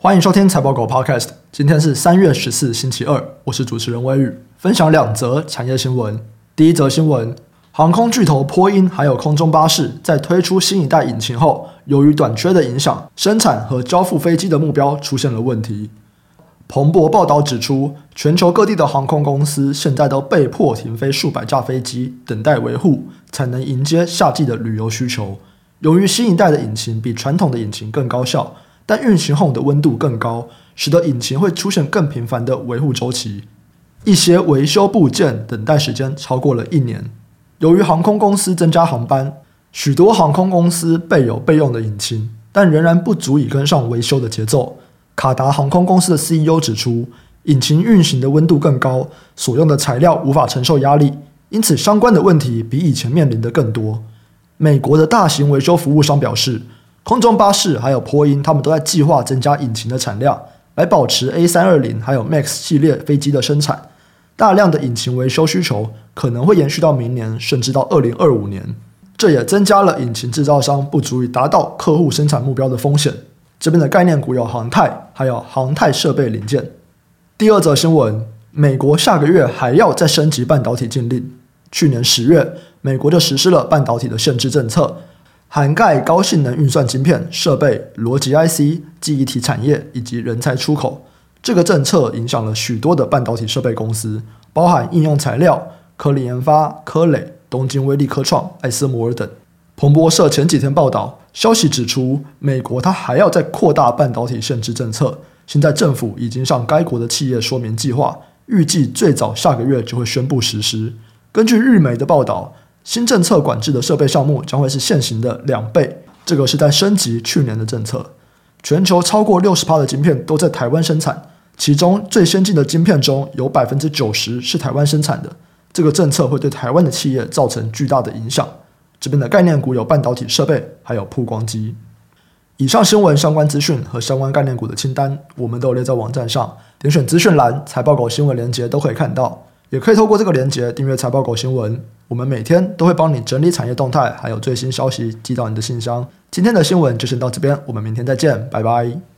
欢迎收听财报狗 Podcast。今天是三月十四，星期二，我是主持人威宇，分享两则产业新闻。第一则新闻，航空巨头波音还有空中巴士在推出新一代引擎后，由于短缺的影响，生产和交付飞机的目标出现了问题。彭博报道指出，全球各地的航空公司现在都被迫停飞数百架飞机，等待维护，才能迎接夏季的旅游需求。由于新一代的引擎比传统的引擎更高效。但运行后的温度更高，使得引擎会出现更频繁的维护周期，一些维修部件等待时间超过了一年。由于航空公司增加航班，许多航空公司备有备用的引擎，但仍然不足以跟上维修的节奏。卡达航空公司的 CEO 指出，引擎运行的温度更高，所用的材料无法承受压力，因此相关的问题比以前面临的更多。美国的大型维修服务商表示。空中巴士还有波音，他们都在计划增加引擎的产量，来保持 A 三二零还有 Max 系列飞机的生产。大量的引擎维修需求可能会延续到明年，甚至到二零二五年。这也增加了引擎制造商不足以达到客户生产目标的风险。这边的概念股有航太，还有航太设备零件。第二则新闻，美国下个月还要再升级半导体禁令。去年十月，美国就实施了半导体的限制政策。涵盖高性能运算晶片、设备、逻辑 IC、记忆体产业以及人才出口。这个政策影响了许多的半导体设备公司，包含应用材料、科林研发、科磊、东京威力科创、艾斯摩尔等。彭博社前几天报道，消息指出，美国它还要再扩大半导体限制政策。现在政府已经向该国的企业说明计划，预计最早下个月就会宣布实施。根据日媒的报道。新政策管制的设备项目将会是现行的两倍，这个是在升级去年的政策。全球超过六十趴的晶片都在台湾生产，其中最先进的晶片中有百分之九十是台湾生产的。这个政策会对台湾的企业造成巨大的影响。这边的概念股有半导体设备，还有曝光机。以上新闻相关资讯和相关概念股的清单，我们都有列在网站上，点选资讯栏财报狗新闻链接都可以看到。也可以透过这个连接订阅财报狗新闻，我们每天都会帮你整理产业动态，还有最新消息寄到你的信箱。今天的新闻就先到这边，我们明天再见，拜拜。